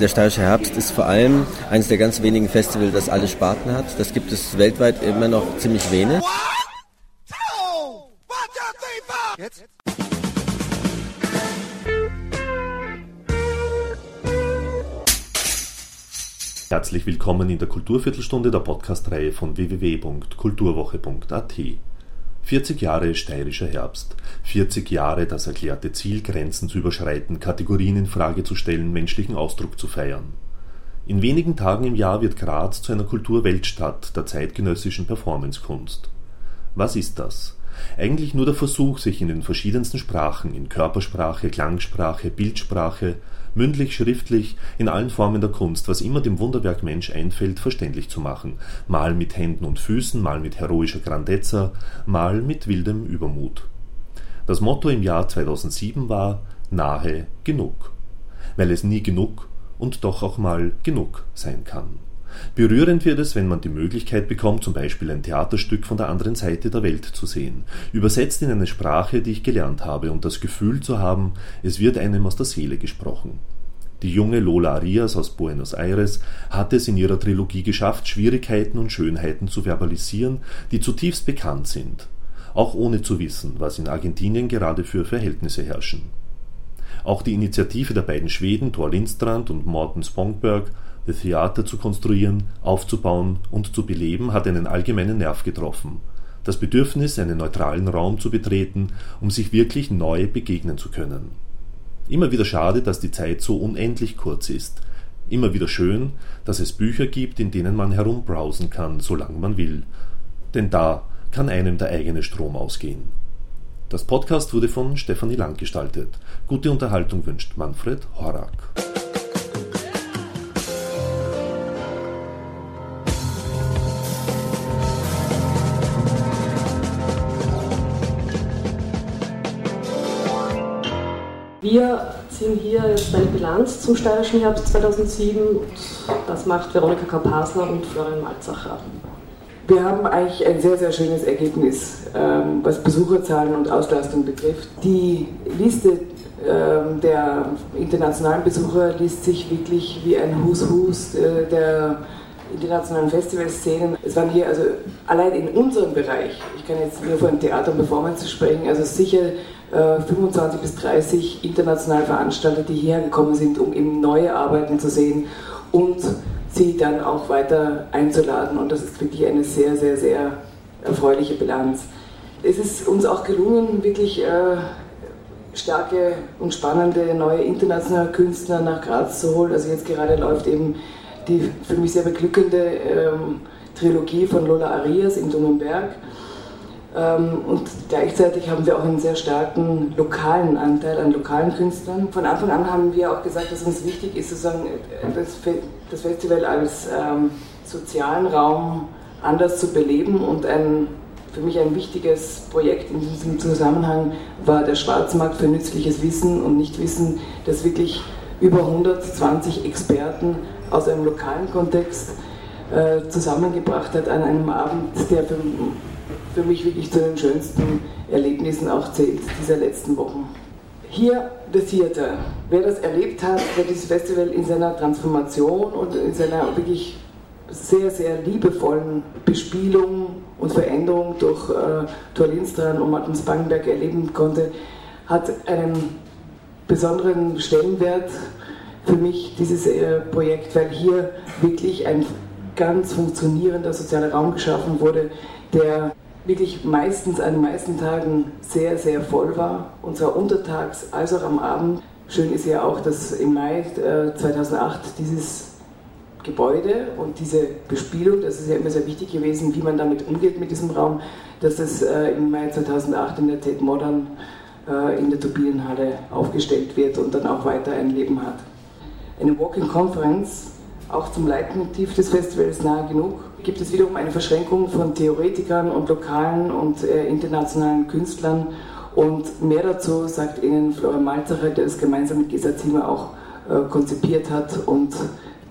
Der Steirische Herbst ist vor allem eines der ganz wenigen Festivals, das alle Sparten hat. Das gibt es weltweit immer noch ziemlich wenig. Herzlich willkommen in der Kulturviertelstunde der Podcastreihe von www.kulturwoche.at. 40 Jahre steirischer Herbst, 40 Jahre das erklärte Ziel, Grenzen zu überschreiten, Kategorien in Frage zu stellen, menschlichen Ausdruck zu feiern. In wenigen Tagen im Jahr wird Graz zu einer Kulturweltstadt der zeitgenössischen Performancekunst. Was ist das? Eigentlich nur der Versuch, sich in den verschiedensten Sprachen, in Körpersprache, Klangsprache, Bildsprache, mündlich, schriftlich, in allen Formen der Kunst, was immer dem Wunderwerk Mensch einfällt, verständlich zu machen, mal mit Händen und Füßen, mal mit heroischer Grandezza, mal mit wildem Übermut. Das Motto im Jahr 2007 war nahe genug, weil es nie genug und doch auch mal genug sein kann. Berührend wird es, wenn man die Möglichkeit bekommt, zum Beispiel ein Theaterstück von der anderen Seite der Welt zu sehen, übersetzt in eine Sprache, die ich gelernt habe, und das Gefühl zu haben, es wird einem aus der Seele gesprochen. Die junge Lola Arias aus Buenos Aires hat es in ihrer Trilogie geschafft, Schwierigkeiten und Schönheiten zu verbalisieren, die zutiefst bekannt sind, auch ohne zu wissen, was in Argentinien gerade für Verhältnisse herrschen. Auch die Initiative der beiden Schweden Thor Lindstrand und Morten Spongberg Theater zu konstruieren, aufzubauen und zu beleben, hat einen allgemeinen Nerv getroffen. Das Bedürfnis, einen neutralen Raum zu betreten, um sich wirklich neu begegnen zu können. Immer wieder schade, dass die Zeit so unendlich kurz ist. Immer wieder schön, dass es Bücher gibt, in denen man herumbrowsen kann, solange man will. Denn da kann einem der eigene Strom ausgehen. Das Podcast wurde von Stefanie Lang gestaltet. Gute Unterhaltung wünscht Manfred Horak. Wir ziehen hier jetzt eine Bilanz zum Steirischen Herbst 2007. Das macht Veronika Kampasner und Florian Malzacher. Wir haben eigentlich ein sehr, sehr schönes Ergebnis, ähm, was Besucherzahlen und Auslastung betrifft. Die Liste ähm, der internationalen Besucher liest sich wirklich wie ein Hus-Hus äh, der internationalen Festivalszenen. Es waren hier also allein in unserem Bereich, ich kann jetzt nur von Theater und Performance sprechen, also sicher 25 äh, bis 30 internationale Veranstalter, die hierher gekommen sind, um eben neue Arbeiten zu sehen und sie dann auch weiter einzuladen. Und das ist wirklich eine sehr, sehr, sehr erfreuliche Bilanz. Es ist uns auch gelungen, wirklich äh, starke und spannende neue internationale Künstler nach Graz zu holen. Also jetzt gerade läuft eben die für mich sehr beglückende ähm, Trilogie von Lola Arias in Dummenberg und gleichzeitig haben wir auch einen sehr starken lokalen Anteil an lokalen Künstlern. Von Anfang an haben wir auch gesagt, dass uns wichtig ist, sozusagen das Festival als ähm, sozialen Raum anders zu beleben. Und ein, für mich ein wichtiges Projekt in diesem Zusammenhang war der Schwarzmarkt für nützliches Wissen und Nichtwissen, das wirklich über 120 Experten aus einem lokalen Kontext äh, zusammengebracht hat an einem Abend, der für für mich wirklich zu den schönsten Erlebnissen auch zählt dieser letzten Wochen. Hier The Theater. Wer das erlebt hat, wer dieses Festival in seiner Transformation und in seiner wirklich sehr, sehr liebevollen Bespielung und Veränderung durch äh, Thor Lindstrand und Martin Spangenberg erleben konnte, hat einen besonderen Stellenwert für mich, dieses äh, Projekt, weil hier wirklich ein ganz funktionierender sozialer Raum geschaffen wurde, der wirklich meistens an den meisten Tagen sehr, sehr voll war, und zwar untertags als auch am Abend. Schön ist ja auch, dass im Mai 2008 äh, dieses Gebäude und diese Bespielung, das ist ja immer sehr wichtig gewesen, wie man damit umgeht mit diesem Raum, dass das äh, im Mai 2008 in der Tate Modern äh, in der Turbinenhalle aufgestellt wird und dann auch weiter ein Leben hat. Eine Walking Conference, auch zum Leitmotiv des Festivals nahe genug, gibt es wiederum eine Verschränkung von Theoretikern und lokalen und äh, internationalen Künstlern. Und mehr dazu sagt Ihnen Florian Malzacher, der es gemeinsam mit Gesa Zimmer auch äh, konzipiert hat und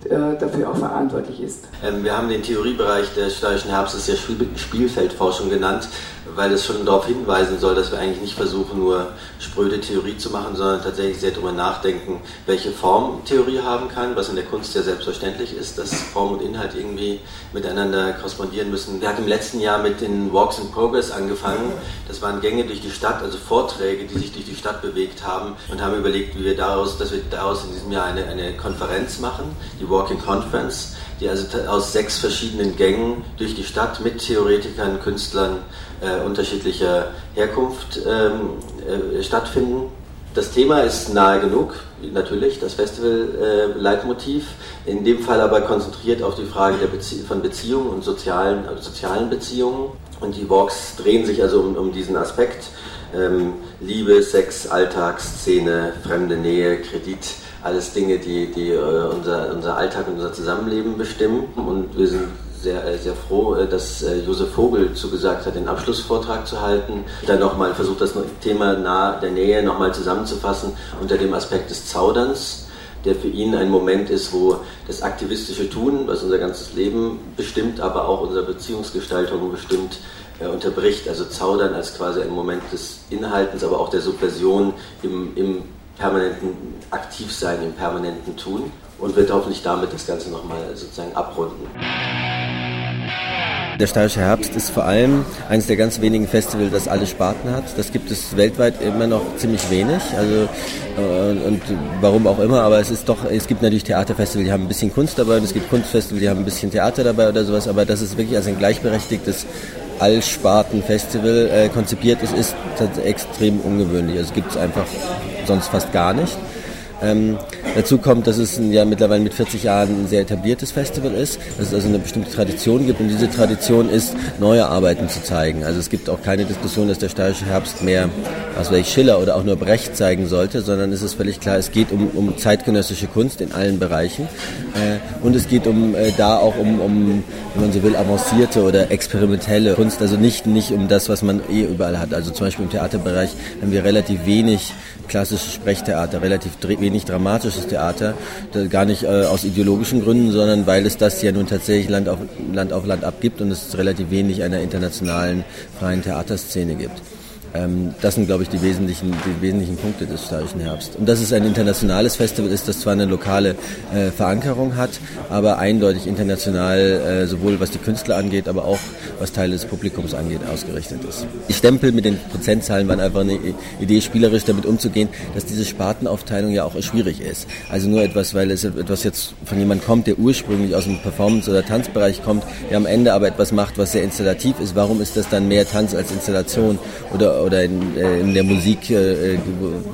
äh, dafür auch verantwortlich ist. Ähm, wir haben den Theoriebereich des steirischen Herbstes ja Spielfeldforschung genannt, weil es schon darauf hinweisen soll, dass wir eigentlich nicht versuchen, nur spröde Theorie zu machen, sondern tatsächlich sehr darüber nachdenken, welche Form Theorie haben kann, was in der Kunst ja selbstverständlich ist, dass Form und Inhalt irgendwie miteinander korrespondieren müssen. Wir hatten im letzten Jahr mit den Walks in Progress angefangen. Das waren Gänge durch die Stadt, also Vorträge, die sich durch die Stadt bewegt haben und haben überlegt, wie wir daraus, dass wir daraus in diesem Jahr eine, eine Konferenz machen, die Walking Conference, die also aus sechs verschiedenen Gängen durch die Stadt mit Theoretikern, Künstlern äh, unterschiedlicher Herkunft ähm, äh, stattfinden. Das Thema ist nahe genug, natürlich, das Festival-Leitmotiv, äh, in dem Fall aber konzentriert auf die Frage Bezie von Beziehungen und sozialen, äh, sozialen Beziehungen. Und die Walks drehen sich also um, um diesen Aspekt. Ähm, Liebe, Sex, Alltagsszene, fremde Nähe, Kredit, alles Dinge, die, die äh, unser, unser Alltag und unser Zusammenleben bestimmen. Und wir sind sehr, äh, sehr froh, äh, dass Josef Vogel zugesagt hat, den Abschlussvortrag zu halten. Dann nochmal versucht, das Thema nah der Nähe nochmal zusammenzufassen unter dem Aspekt des Zauderns der für ihn ein Moment ist, wo das aktivistische Tun, was unser ganzes Leben bestimmt, aber auch unsere Beziehungsgestaltung bestimmt, äh, unterbricht. Also Zaudern als quasi ein Moment des Inhaltens, aber auch der Subversion im, im permanenten Aktivsein, im permanenten Tun und wird hoffentlich damit das Ganze nochmal sozusagen abrunden. Der Steirische Herbst ist vor allem eines der ganz wenigen Festivals, das alle Sparten hat. Das gibt es weltweit immer noch ziemlich wenig. Also äh, und warum auch immer, aber es ist doch, es gibt natürlich Theaterfestivals, die haben ein bisschen Kunst dabei und es gibt Kunstfestivals, die haben ein bisschen Theater dabei oder sowas, aber das ist wirklich als ein gleichberechtigtes Allsparten-Festival äh, konzipiert ist, ist extrem ungewöhnlich. Also gibt es einfach sonst fast gar nicht. Ähm, dazu kommt, dass es ja mittlerweile mit 40 Jahren ein sehr etabliertes Festival ist, dass es also eine bestimmte Tradition gibt und diese Tradition ist, neue Arbeiten zu zeigen. Also es gibt auch keine Diskussion, dass der steirische Herbst mehr, was weiß Schiller oder auch nur Brecht zeigen sollte, sondern es ist völlig klar, es geht um, um zeitgenössische Kunst in allen Bereichen äh, und es geht um äh, da auch um, um, wenn man so will, avancierte oder experimentelle Kunst, also nicht, nicht um das, was man eh überall hat. Also zum Beispiel im Theaterbereich haben wir relativ wenig klassisches Sprechtheater, relativ wenig dramatisches Theater, gar nicht äh, aus ideologischen Gründen, sondern weil es das ja nun tatsächlich Land auf Land, auf Land abgibt und es relativ wenig einer internationalen freien Theaterszene gibt. Ähm, das sind, glaube ich, die wesentlichen, die wesentlichen Punkte des Steirischen Herbst. Und dass es ein internationales Festival ist, das zwar eine lokale äh, Verankerung hat, aber eindeutig international, äh, sowohl was die Künstler angeht, aber auch was Teile des Publikums angeht, ausgerichtet ist. Die Stempel mit den Prozentzahlen waren einfach eine Idee, spielerisch damit umzugehen, dass diese Spartenaufteilung ja auch schwierig ist. Also nur etwas, weil es etwas jetzt von jemand kommt, der ursprünglich aus dem Performance- oder Tanzbereich kommt, der am Ende aber etwas macht, was sehr installativ ist. Warum ist das dann mehr Tanz als Installation oder oder in, äh, in der Musik, äh,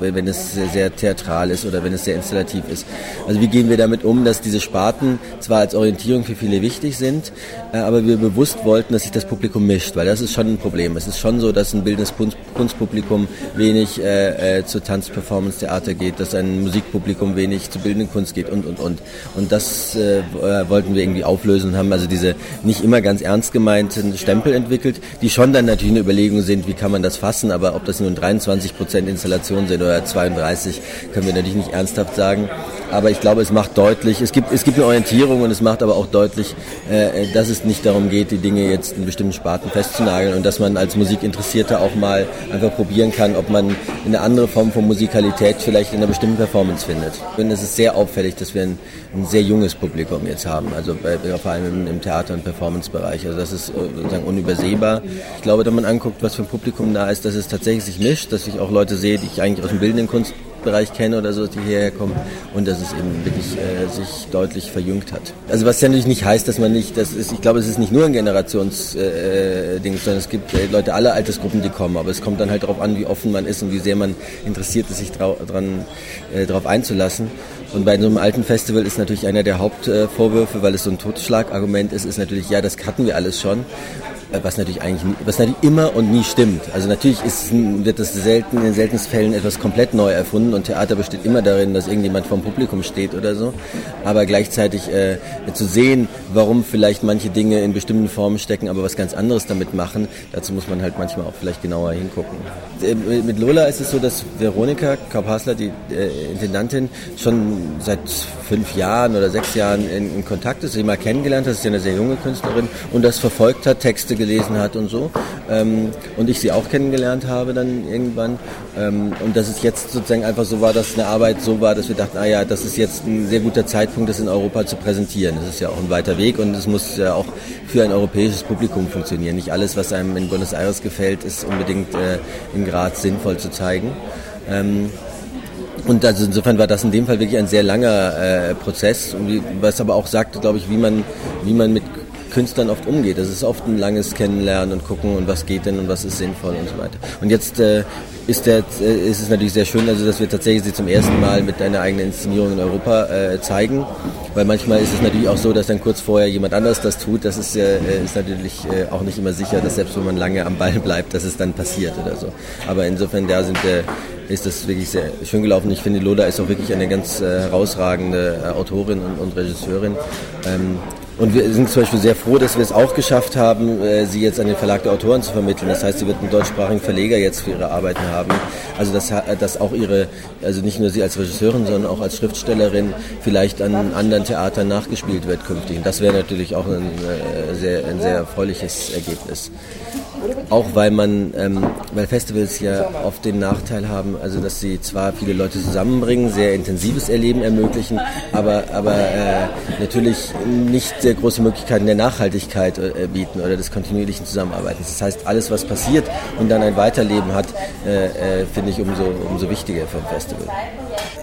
wenn es sehr theatral ist oder wenn es sehr installativ ist. Also wie gehen wir damit um, dass diese Sparten zwar als Orientierung für viele wichtig sind, äh, aber wir bewusst wollten, dass sich das Publikum mischt, weil das ist schon ein Problem. Es ist schon so, dass ein bildendes Kunstpublikum wenig äh, äh, zu Tanzperformance-Theater geht, dass ein Musikpublikum wenig zu bildenden Kunst geht und, und, und. Und das äh, wollten wir irgendwie auflösen und haben also diese nicht immer ganz ernst gemeinten Stempel entwickelt, die schon dann natürlich eine Überlegung sind, wie kann man das fassen, aber ob das nun 23 Prozent Installation sind oder 32, können wir natürlich nicht ernsthaft sagen. Aber ich glaube, es macht deutlich, es gibt, es gibt eine Orientierung und es macht aber auch deutlich, äh, dass es nicht darum geht, die Dinge jetzt in bestimmten Sparten festzunageln und dass man als Musikinteressierter auch mal einfach probieren kann, ob man eine andere Form von Musikalität vielleicht in einer bestimmten Performance findet. Und es ist sehr auffällig, dass wir ein, ein sehr junges Publikum jetzt haben, also bei, vor allem im, im Theater- und Performance-Bereich. Also das ist äh, sozusagen unübersehbar. Ich glaube, wenn man anguckt, was für ein Publikum da ist, dass es tatsächlich sich mischt, dass ich auch Leute sehe, die ich eigentlich aus dem bildenden Kunst Bereich kenne oder so, die hierher kommen und dass es eben wirklich äh, sich deutlich verjüngt hat. Also was ja natürlich nicht heißt, dass man nicht, das ist, ich glaube, es ist nicht nur ein Generationsding, äh, sondern es gibt äh, Leute aller Altersgruppen, die kommen, aber es kommt dann halt darauf an, wie offen man ist und wie sehr man interessiert ist, sich darauf äh, drauf einzulassen. Und bei so einem alten Festival ist natürlich einer der Hauptvorwürfe, weil es so ein Totschlagargument ist, ist natürlich, ja, das hatten wir alles schon. Äh, was natürlich eigentlich, was natürlich immer und nie stimmt. Also natürlich ist, wird das selten, in den seltensten Fällen etwas komplett neu erfunden und Theater besteht immer darin, dass irgendjemand vom Publikum steht oder so. Aber gleichzeitig äh, zu sehen, warum vielleicht manche Dinge in bestimmten Formen stecken, aber was ganz anderes damit machen, dazu muss man halt manchmal auch vielleicht genauer hingucken. Äh, mit Lola ist es so, dass Veronika Kaup-Hasler, die äh, Intendantin, schon seit fünf Jahren oder sechs Jahren in, in Kontakt ist, sie mal kennengelernt hat, ist ja eine sehr junge Künstlerin und das verfolgt hat, Texte gelesen hat und so. Ähm, und ich sie auch kennengelernt habe dann irgendwann. Ähm, und dass es jetzt sozusagen einfach so war, dass eine Arbeit so war, dass wir dachten, ah ja, das ist jetzt ein sehr guter Zeitpunkt, das in Europa zu präsentieren. Das ist ja auch ein weiter Weg und es muss ja auch für ein europäisches Publikum funktionieren. Nicht alles, was einem in Buenos Aires gefällt, ist unbedingt äh, in Graz sinnvoll zu zeigen. Ähm, und also insofern war das in dem Fall wirklich ein sehr langer äh, Prozess, was aber auch sagt, glaube ich, wie man, wie man mit Künstlern oft umgeht. Das ist oft ein langes Kennenlernen und gucken und was geht denn und was ist sinnvoll und so weiter. Und jetzt äh, ist, der, äh, ist es natürlich sehr schön, also dass wir tatsächlich sie zum ersten Mal mit einer eigenen Inszenierung in Europa äh, zeigen, weil manchmal ist es natürlich auch so, dass dann kurz vorher jemand anderes das tut. Das ist, äh, ist natürlich äh, auch nicht immer sicher, dass selbst wenn man lange am Ball bleibt, dass es dann passiert oder so. Aber insofern da sind wir ist das wirklich sehr schön gelaufen. Ich finde, Lola ist auch wirklich eine ganz äh, herausragende äh, Autorin und, und Regisseurin. Ähm, und wir sind zum Beispiel sehr froh, dass wir es auch geschafft haben, äh, sie jetzt an den Verlag der Autoren zu vermitteln. Das heißt, sie wird einen deutschsprachigen Verleger jetzt für ihre Arbeiten haben. Also dass, dass auch ihre, also nicht nur sie als Regisseurin, sondern auch als Schriftstellerin vielleicht an anderen Theatern nachgespielt wird künftig. Und das wäre natürlich auch ein, äh, sehr, ein sehr erfreuliches Ergebnis. Auch weil man, ähm, weil Festivals ja oft den Nachteil haben, also dass sie zwar viele Leute zusammenbringen, sehr intensives Erleben ermöglichen, aber, aber äh, natürlich nicht sehr große Möglichkeiten der Nachhaltigkeit äh, bieten oder des kontinuierlichen Zusammenarbeitens. Das heißt, alles, was passiert und dann ein Weiterleben hat, äh, äh finde ich umso, umso wichtiger für ein Festival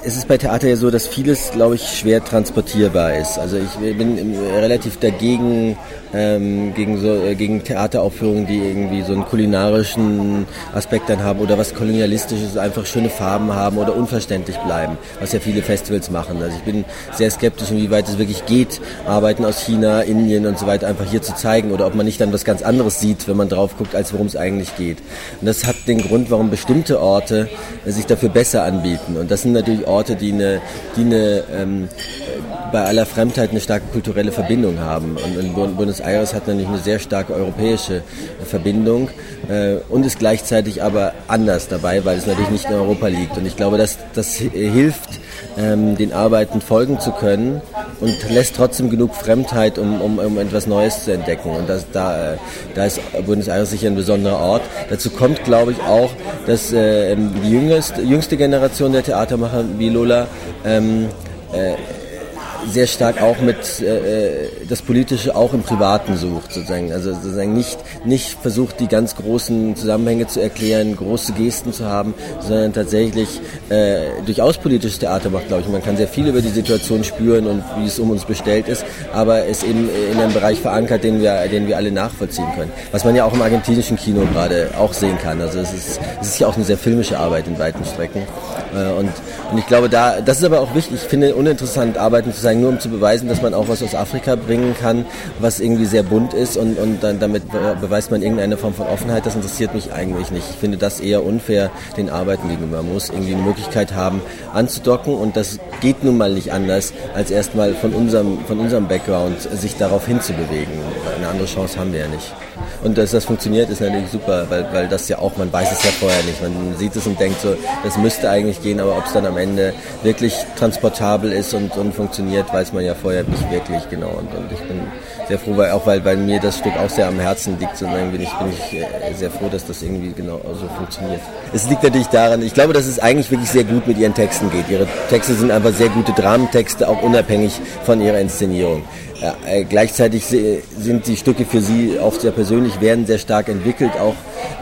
es ist bei Theater ja so, dass vieles, glaube ich, schwer transportierbar ist. Also ich bin relativ dagegen, ähm, gegen, so, äh, gegen Theateraufführungen, die irgendwie so einen kulinarischen Aspekt dann haben oder was kolonialistisches, einfach schöne Farben haben oder unverständlich bleiben, was ja viele Festivals machen. Also ich bin sehr skeptisch, inwieweit es wirklich geht, Arbeiten aus China, Indien und so weiter einfach hier zu zeigen oder ob man nicht dann was ganz anderes sieht, wenn man drauf guckt, als worum es eigentlich geht. Und das hat den Grund, warum bestimmte Orte sich dafür besser anbieten. Und das sind natürlich Orte, die eine, die eine ähm, bei aller Fremdheit eine starke kulturelle Verbindung haben. Und, Buenos Aires hat natürlich eine sehr starke europäische Verbindung äh, und ist gleichzeitig aber anders dabei, weil es natürlich nicht in Europa liegt. Und ich glaube, dass das hilft, ähm, den Arbeiten folgen zu können und lässt trotzdem genug Fremdheit, um, um, um etwas Neues zu entdecken. Und das, da, äh, da ist Buenos Aires sicher ein besonderer Ort. Dazu kommt, glaube ich, auch, dass äh, die jüngste, jüngste Generation der Theatermacher wie Lola ähm, äh, sehr stark auch mit äh, das Politische auch im Privaten sucht, sozusagen. Also sozusagen nicht, nicht versucht, die ganz großen Zusammenhänge zu erklären, große Gesten zu haben, sondern tatsächlich äh, durchaus politisches Theater macht, glaube ich. Man kann sehr viel über die Situation spüren und wie es um uns bestellt ist, aber es eben in einem Bereich verankert, den wir, den wir alle nachvollziehen können. Was man ja auch im argentinischen Kino gerade auch sehen kann. Also es ist, es ist ja auch eine sehr filmische Arbeit in weiten Strecken. Äh, und, und ich glaube, da, das ist aber auch wichtig. Ich finde uninteressant, Arbeiten zu zeigen, nur um zu beweisen, dass man auch was aus Afrika bringen kann, was irgendwie sehr bunt ist und, und dann damit beweist man irgendeine Form von Offenheit. Das interessiert mich eigentlich nicht. Ich finde das eher unfair den Arbeiten gegenüber. Man muss irgendwie eine Möglichkeit haben, anzudocken und das geht nun mal nicht anders, als erstmal von unserem, von unserem Background sich darauf hinzubewegen. Eine andere Chance haben wir ja nicht. Und dass das funktioniert, ist natürlich super, weil, weil das ja auch, man weiß es ja vorher nicht. Man sieht es und denkt so, das müsste eigentlich gehen, aber ob es dann am Ende wirklich transportabel ist und, und funktioniert, weiß man ja vorher nicht wirklich genau. Und, und ich bin sehr froh, weil auch weil, weil mir das Stück auch sehr am Herzen liegt, bin ich, bin ich äh, sehr froh, dass das irgendwie genau so funktioniert. Es liegt natürlich daran, ich glaube, dass es eigentlich wirklich sehr gut mit ihren Texten geht. Ihre Texte sind einfach sehr gute Dramentexte, auch unabhängig von ihrer Inszenierung. Ja, äh, gleichzeitig sind die Stücke für sie auch sehr persönlich, werden sehr stark entwickelt, auch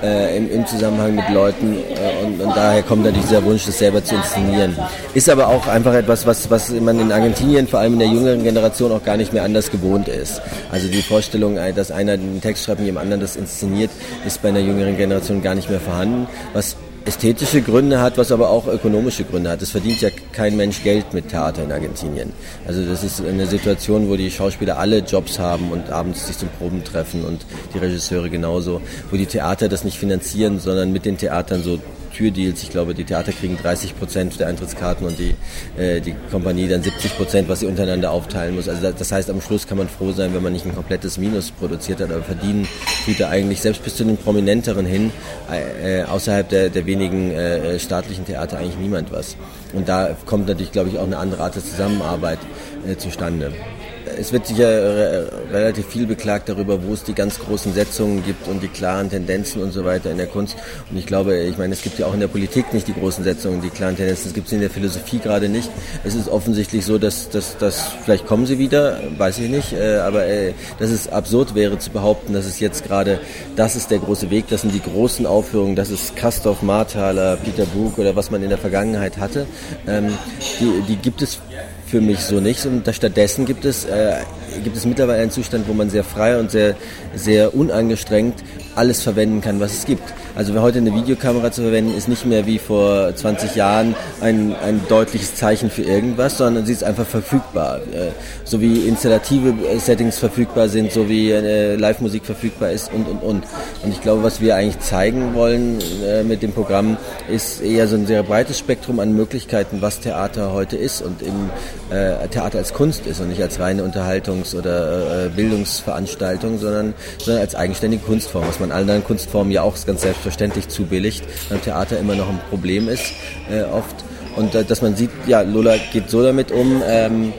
äh, im, im, Zusammenhang mit Leuten äh, und, und, daher kommt natürlich dieser Wunsch, das selber zu inszenieren. Ist aber auch einfach etwas, was, was man in Argentinien, vor allem in der jüngeren Generation, auch gar nicht mehr anders gewohnt ist. Also die Vorstellung, äh, dass einer den Text schreibt und jemand anderen das inszeniert, ist bei einer jüngeren Generation gar nicht mehr vorhanden, was ästhetische Gründe hat, was aber auch ökonomische Gründe hat. Es verdient ja kein Mensch Geld mit Theater in Argentinien. Also das ist eine Situation, wo die Schauspieler alle Jobs haben und abends sich zum Proben treffen und die Regisseure genauso, wo die Theater das nicht finanzieren, sondern mit den Theatern so Türdeals. Ich glaube, die Theater kriegen 30 Prozent der Eintrittskarten und die, äh, die Kompanie dann 70 Prozent, was sie untereinander aufteilen muss. Also das heißt, am Schluss kann man froh sein, wenn man nicht ein komplettes Minus produziert hat, aber verdienen tut er eigentlich selbst bis zu den Prominenteren hin, äh, außerhalb der, der wenigen äh, staatlichen Theater eigentlich niemand was. Und da kommt natürlich, glaube ich, auch eine andere Art der Zusammenarbeit äh, zustande es wird sicher relativ viel beklagt darüber, wo es die ganz großen Setzungen gibt und die klaren Tendenzen und so weiter in der Kunst. Und ich glaube, ich meine, es gibt ja auch in der Politik nicht die großen Setzungen, die klaren Tendenzen. Es gibt es in der Philosophie gerade nicht. Es ist offensichtlich so, dass, dass, dass vielleicht kommen sie wieder, weiß ich nicht, äh, aber äh, dass es absurd wäre zu behaupten, dass es jetzt gerade, das ist der große Weg, das sind die großen Aufführungen, das ist Kastorf, Marthaler, Peter Buch oder was man in der Vergangenheit hatte. Ähm, die, die gibt es für mich so nicht. Und stattdessen gibt es, äh, gibt es mittlerweile einen Zustand, wo man sehr frei und sehr, sehr unangestrengt alles verwenden kann, was es gibt. Also heute eine Videokamera zu verwenden, ist nicht mehr wie vor 20 Jahren ein, ein deutliches Zeichen für irgendwas, sondern sie ist einfach verfügbar. Äh, so wie installative Settings verfügbar sind, so wie äh, Live-Musik verfügbar ist und, und, und. Und ich glaube, was wir eigentlich zeigen wollen äh, mit dem Programm, ist eher so ein sehr breites Spektrum an Möglichkeiten, was Theater heute ist und eben äh, Theater als Kunst ist und nicht als reine Unterhaltungs- oder äh, Bildungsveranstaltung, sondern, sondern als eigenständige Kunstform, was man allen anderen Kunstformen ja auch ganz selbstverständlich zubilligt, beim Theater immer noch ein Problem ist äh, oft. Und äh, dass man sieht, ja, Lola geht so damit um, ähm,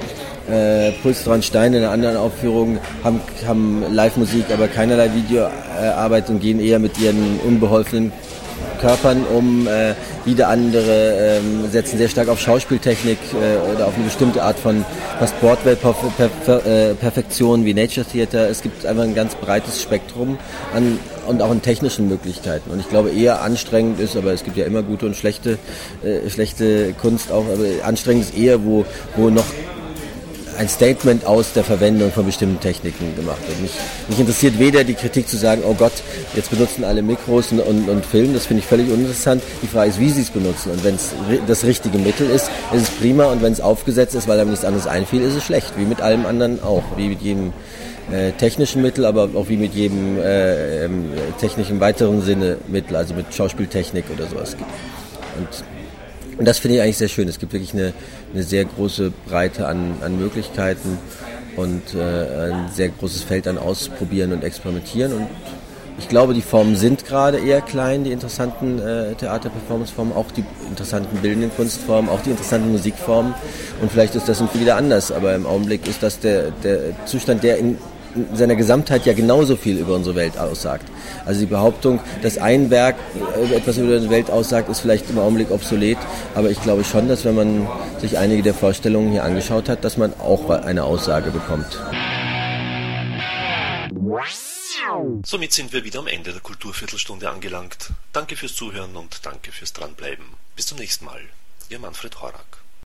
äh, Puls dran Stein in einer anderen Aufführung haben, haben Live-Musik, aber keinerlei Videoarbeit und gehen eher mit ihren unbeholfenen Körpern um. Äh, wieder andere ähm, setzen sehr stark auf Schauspieltechnik äh, oder auf eine bestimmte Art von fast Broadway-Perfektion wie Nature Theater. Es gibt einfach ein ganz breites Spektrum an und auch an technischen Möglichkeiten. Und ich glaube, eher anstrengend ist, aber es gibt ja immer gute und schlechte, äh, schlechte Kunst auch, aber anstrengend ist eher, wo, wo noch ein Statement aus der Verwendung von bestimmten Techniken gemacht wird. Mich, mich interessiert weder die Kritik zu sagen, oh Gott, jetzt benutzen alle Mikros und, und, und Filmen, das finde ich völlig uninteressant. Die Frage ist, wie sie es benutzen. Und wenn es das richtige Mittel ist, ist es prima. Und wenn es aufgesetzt ist, weil einem nichts anderes einfiel, ist es schlecht. Wie mit allem anderen auch. Wie mit jedem äh, technischen Mittel, aber auch wie mit jedem äh, ähm, technischen weiteren Sinne Mittel, also mit Schauspieltechnik oder sowas. Und und das finde ich eigentlich sehr schön. Es gibt wirklich eine, eine sehr große Breite an, an Möglichkeiten und äh, ein sehr großes Feld an Ausprobieren und Experimentieren. Und ich glaube, die Formen sind gerade eher klein, die interessanten äh, Theater-Performance-Formen, auch die interessanten bildenden Kunstformen, auch die interessanten Musikformen. Und vielleicht ist das wieder anders, aber im Augenblick ist das der, der Zustand, der in in seiner Gesamtheit ja genauso viel über unsere Welt aussagt. Also die Behauptung, dass ein Werk etwas über die Welt aussagt, ist vielleicht im Augenblick obsolet, aber ich glaube schon, dass wenn man sich einige der Vorstellungen hier angeschaut hat, dass man auch eine Aussage bekommt. Somit sind wir wieder am Ende der Kulturviertelstunde angelangt. Danke fürs Zuhören und danke fürs Dranbleiben. Bis zum nächsten Mal. Ihr Manfred Horak.